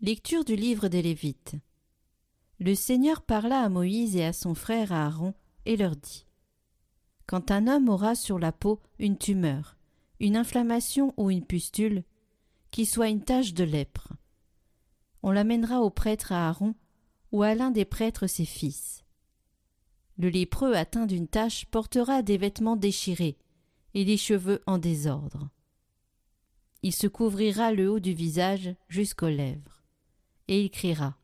Lecture du livre des Lévites. Le Seigneur parla à Moïse et à son frère Aaron et leur dit Quand un homme aura sur la peau une tumeur, une inflammation ou une pustule, qui soit une tache de lèpre, on l'amènera au prêtre Aaron ou à l'un des prêtres ses fils. Le lépreux atteint d'une tache portera des vêtements déchirés et les cheveux en désordre. Il se couvrira le haut du visage jusqu'aux lèvres, et il criera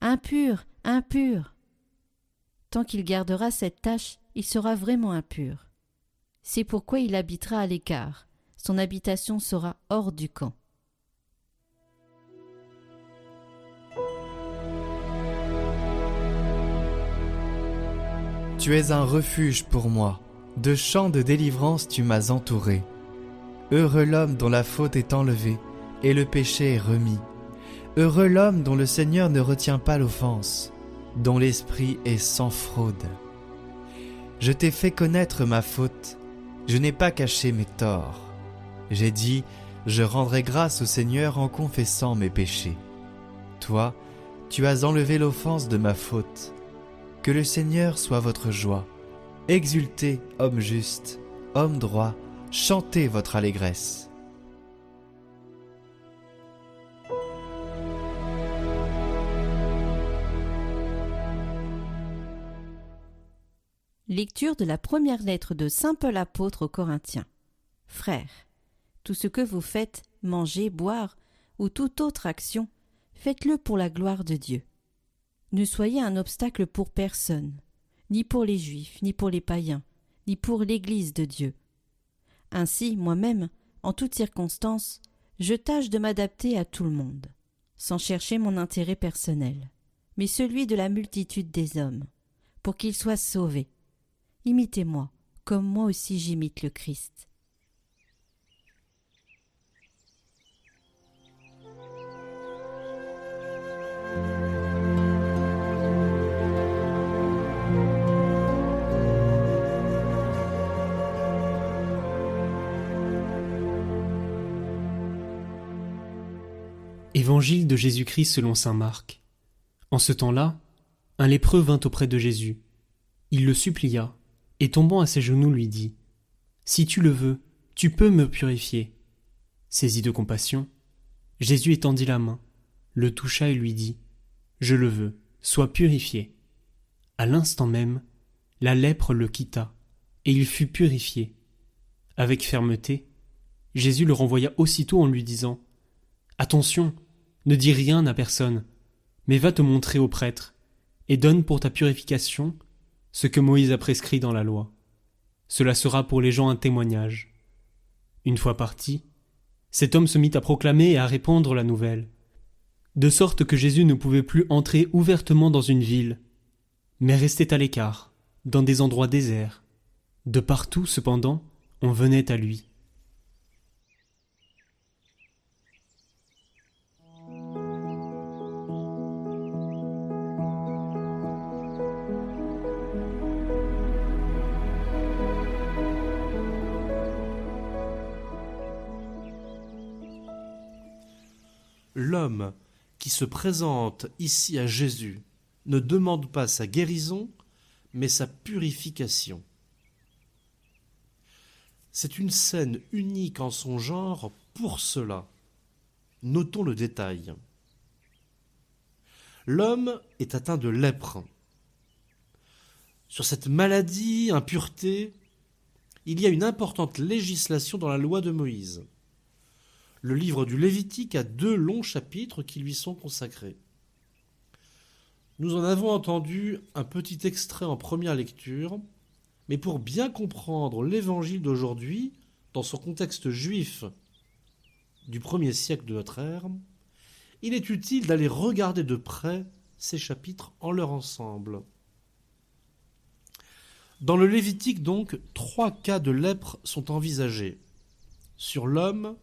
Impur, impur Tant qu'il gardera cette tache, il sera vraiment impur. C'est pourquoi il habitera à l'écart, son habitation sera hors du camp. Tu es un refuge pour moi, de champs de délivrance tu m'as entouré. Heureux l'homme dont la faute est enlevée et le péché est remis. Heureux l'homme dont le Seigneur ne retient pas l'offense, dont l'esprit est sans fraude. Je t'ai fait connaître ma faute, je n'ai pas caché mes torts. J'ai dit, je rendrai grâce au Seigneur en confessant mes péchés. Toi, tu as enlevé l'offense de ma faute. Que le Seigneur soit votre joie. Exultez, homme juste, homme droit, chantez votre allégresse. Lecture de la première lettre de Saint Paul apôtre aux Corinthiens. Frères, tout ce que vous faites, manger, boire, ou toute autre action, faites-le pour la gloire de Dieu. Ne soyez un obstacle pour personne, ni pour les Juifs, ni pour les païens, ni pour l'Église de Dieu. Ainsi, moi-même, en toutes circonstances, je tâche de m'adapter à tout le monde, sans chercher mon intérêt personnel, mais celui de la multitude des hommes, pour qu'ils soient sauvés. Imitez-moi, comme moi aussi j'imite le Christ. Évangile de Jésus-Christ selon saint Marc. En ce temps-là, un lépreux vint auprès de Jésus. Il le supplia, et tombant à ses genoux lui dit Si tu le veux, tu peux me purifier. Saisi de compassion, Jésus étendit la main, le toucha et lui dit Je le veux, sois purifié. À l'instant même, la lèpre le quitta, et il fut purifié. Avec fermeté, Jésus le renvoya aussitôt en lui disant Attention, ne dis rien à personne, mais va te montrer au prêtre, et donne pour ta purification ce que Moïse a prescrit dans la loi. Cela sera pour les gens un témoignage. Une fois parti, cet homme se mit à proclamer et à répandre la nouvelle, de sorte que Jésus ne pouvait plus entrer ouvertement dans une ville, mais restait à l'écart, dans des endroits déserts. De partout, cependant, on venait à lui. L'homme qui se présente ici à Jésus ne demande pas sa guérison, mais sa purification. C'est une scène unique en son genre pour cela. Notons le détail. L'homme est atteint de lèpre. Sur cette maladie, impureté, il y a une importante législation dans la loi de Moïse le livre du Lévitique a deux longs chapitres qui lui sont consacrés. Nous en avons entendu un petit extrait en première lecture, mais pour bien comprendre l'évangile d'aujourd'hui, dans son contexte juif du premier siècle de notre ère, il est utile d'aller regarder de près ces chapitres en leur ensemble. Dans le Lévitique, donc, trois cas de lèpre sont envisagés sur l'homme,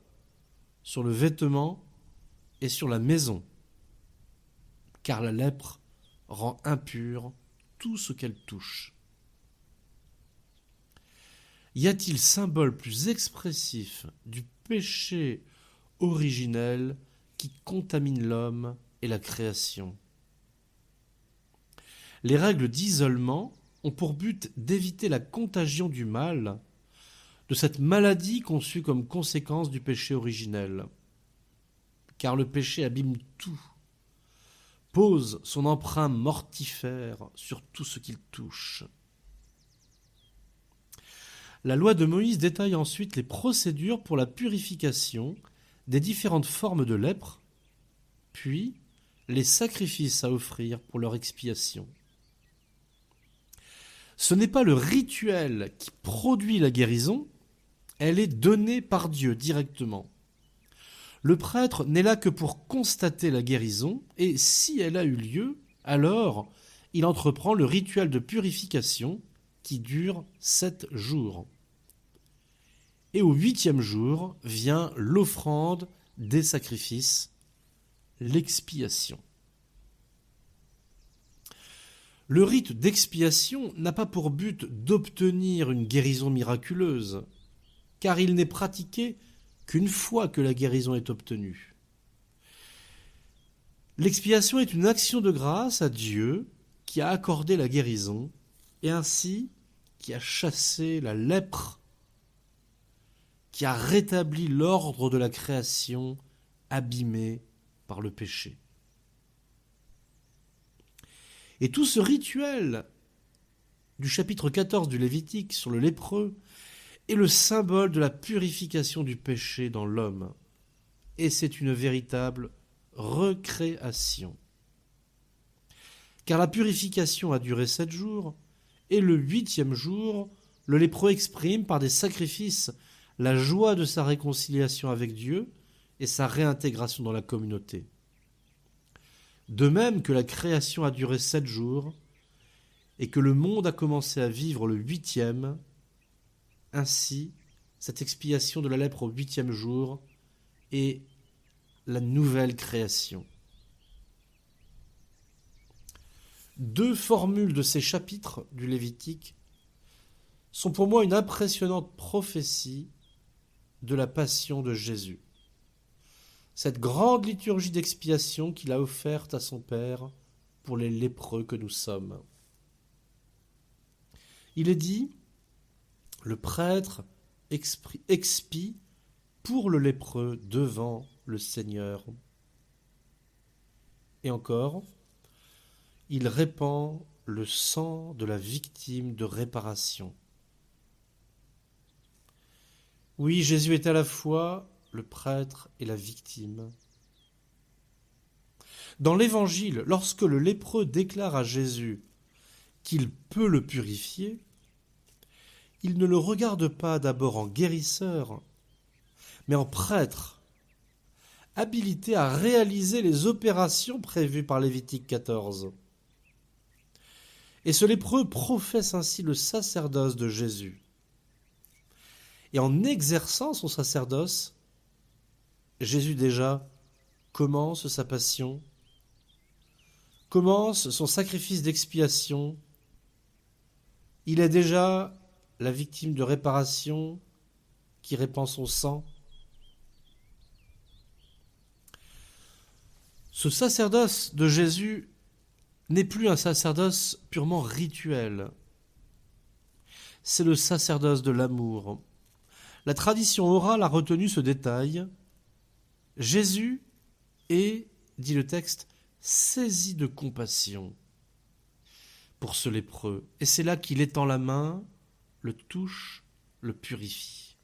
sur le vêtement et sur la maison, car la lèpre rend impur tout ce qu'elle touche. Y a-t-il symbole plus expressif du péché originel qui contamine l'homme et la création? Les règles d'isolement ont pour but d'éviter la contagion du mal, de cette maladie conçue comme conséquence du péché originel. Car le péché abîme tout, pose son emprunt mortifère sur tout ce qu'il touche. La loi de Moïse détaille ensuite les procédures pour la purification des différentes formes de lèpre, puis les sacrifices à offrir pour leur expiation. Ce n'est pas le rituel qui produit la guérison, elle est donnée par Dieu directement. Le prêtre n'est là que pour constater la guérison, et si elle a eu lieu, alors il entreprend le rituel de purification qui dure sept jours. Et au huitième jour vient l'offrande des sacrifices, l'expiation. Le rite d'expiation n'a pas pour but d'obtenir une guérison miraculeuse, car il n'est pratiqué qu'une fois que la guérison est obtenue. L'expiation est une action de grâce à Dieu qui a accordé la guérison et ainsi qui a chassé la lèpre qui a rétabli l'ordre de la création abîmée par le péché. Et tout ce rituel du chapitre 14 du Lévitique sur le lépreux est le symbole de la purification du péché dans l'homme. Et c'est une véritable recréation. Car la purification a duré sept jours, et le huitième jour, le lépreux exprime par des sacrifices la joie de sa réconciliation avec Dieu et sa réintégration dans la communauté. De même que la création a duré sept jours et que le monde a commencé à vivre le huitième, ainsi cette expiation de la lèpre au huitième jour est la nouvelle création. Deux formules de ces chapitres du Lévitique sont pour moi une impressionnante prophétie de la passion de Jésus. Cette grande liturgie d'expiation qu'il a offerte à son Père pour les lépreux que nous sommes. Il est dit, le prêtre expie pour le lépreux devant le Seigneur. Et encore, il répand le sang de la victime de réparation. Oui, Jésus est à la fois le prêtre et la victime. Dans l'Évangile, lorsque le lépreux déclare à Jésus qu'il peut le purifier, il ne le regarde pas d'abord en guérisseur, mais en prêtre, habilité à réaliser les opérations prévues par Lévitique 14. Et ce lépreux professe ainsi le sacerdoce de Jésus. Et en exerçant son sacerdoce, Jésus déjà commence sa passion, commence son sacrifice d'expiation. Il est déjà la victime de réparation qui répand son sang. Ce sacerdoce de Jésus n'est plus un sacerdoce purement rituel. C'est le sacerdoce de l'amour. La tradition orale a retenu ce détail. Jésus est, dit le texte, saisi de compassion pour ce lépreux. Et c'est là qu'il étend la main, le touche, le purifie.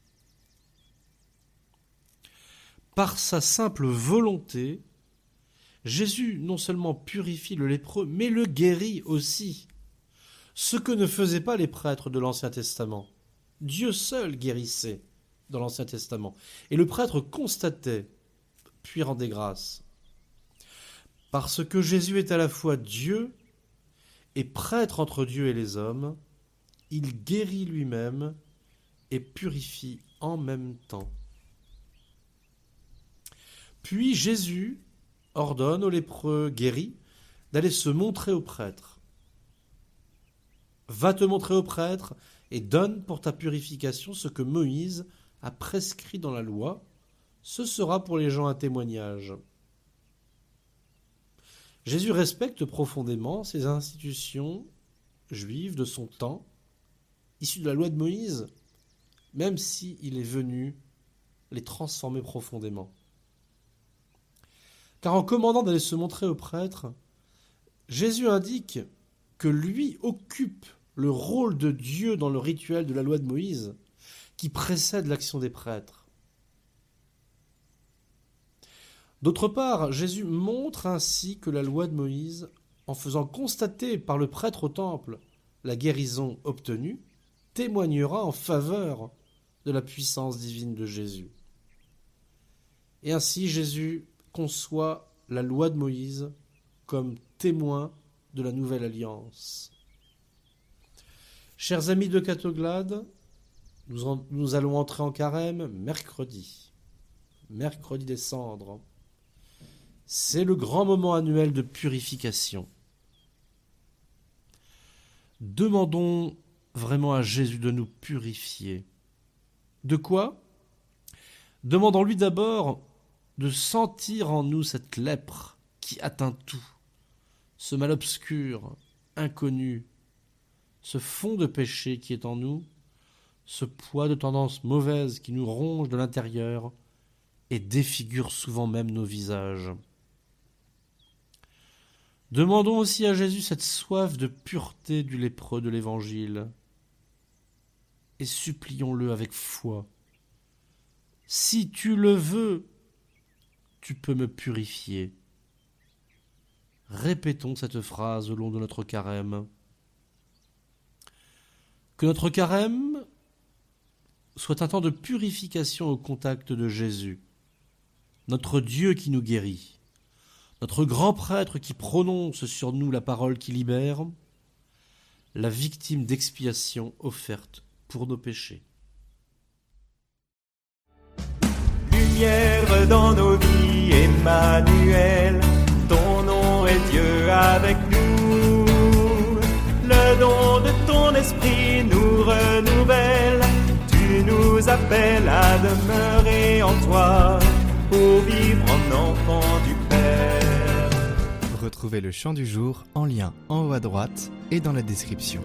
Par sa simple volonté, Jésus non seulement purifie le lépreux, mais le guérit aussi. Ce que ne faisaient pas les prêtres de l'Ancien Testament. Dieu seul guérissait dans l'Ancien Testament. Et le prêtre constatait, puis rendait grâce. Parce que Jésus est à la fois Dieu et prêtre entre Dieu et les hommes, il guérit lui-même et purifie en même temps. Puis Jésus ordonne aux lépreux guéris d'aller se montrer au prêtre. Va te montrer au prêtre et donne pour ta purification ce que Moïse a prescrit dans la loi, ce sera pour les gens un témoignage. Jésus respecte profondément ces institutions juives de son temps, issues de la loi de Moïse, même s'il est venu les transformer profondément. Car en commandant d'aller se montrer au prêtre, Jésus indique que lui occupe le rôle de Dieu dans le rituel de la loi de Moïse qui précède l'action des prêtres. D'autre part, Jésus montre ainsi que la loi de Moïse, en faisant constater par le prêtre au temple la guérison obtenue, témoignera en faveur de la puissance divine de Jésus. Et ainsi Jésus conçoit la loi de Moïse comme témoin de la nouvelle alliance. Chers amis de Catoglade, nous, nous allons entrer en carême mercredi, mercredi des cendres. C'est le grand moment annuel de purification. Demandons vraiment à Jésus de nous purifier. De quoi? Demandons-lui d'abord de sentir en nous cette lèpre qui atteint tout, ce mal obscur, inconnu, ce fond de péché qui est en nous, ce poids de tendances mauvaises qui nous ronge de l'intérieur et défigure souvent même nos visages. Demandons aussi à Jésus cette soif de pureté du lépreux de l'Évangile, et supplions-le avec foi. Si tu le veux, tu peux me purifier. Répétons cette phrase au long de notre carême. Que notre carême soit un temps de purification au contact de Jésus, notre Dieu qui nous guérit notre grand prêtre qui prononce sur nous la parole qui libère, la victime d'expiation offerte pour nos péchés. Lumière dans nos vies, Emmanuel, ton nom est Dieu avec nous. Le don de ton esprit nous renouvelle, tu nous appelles à demeurer en toi pour vivre en enfant du Retrouvez le chant du jour en lien en haut à droite et dans la description.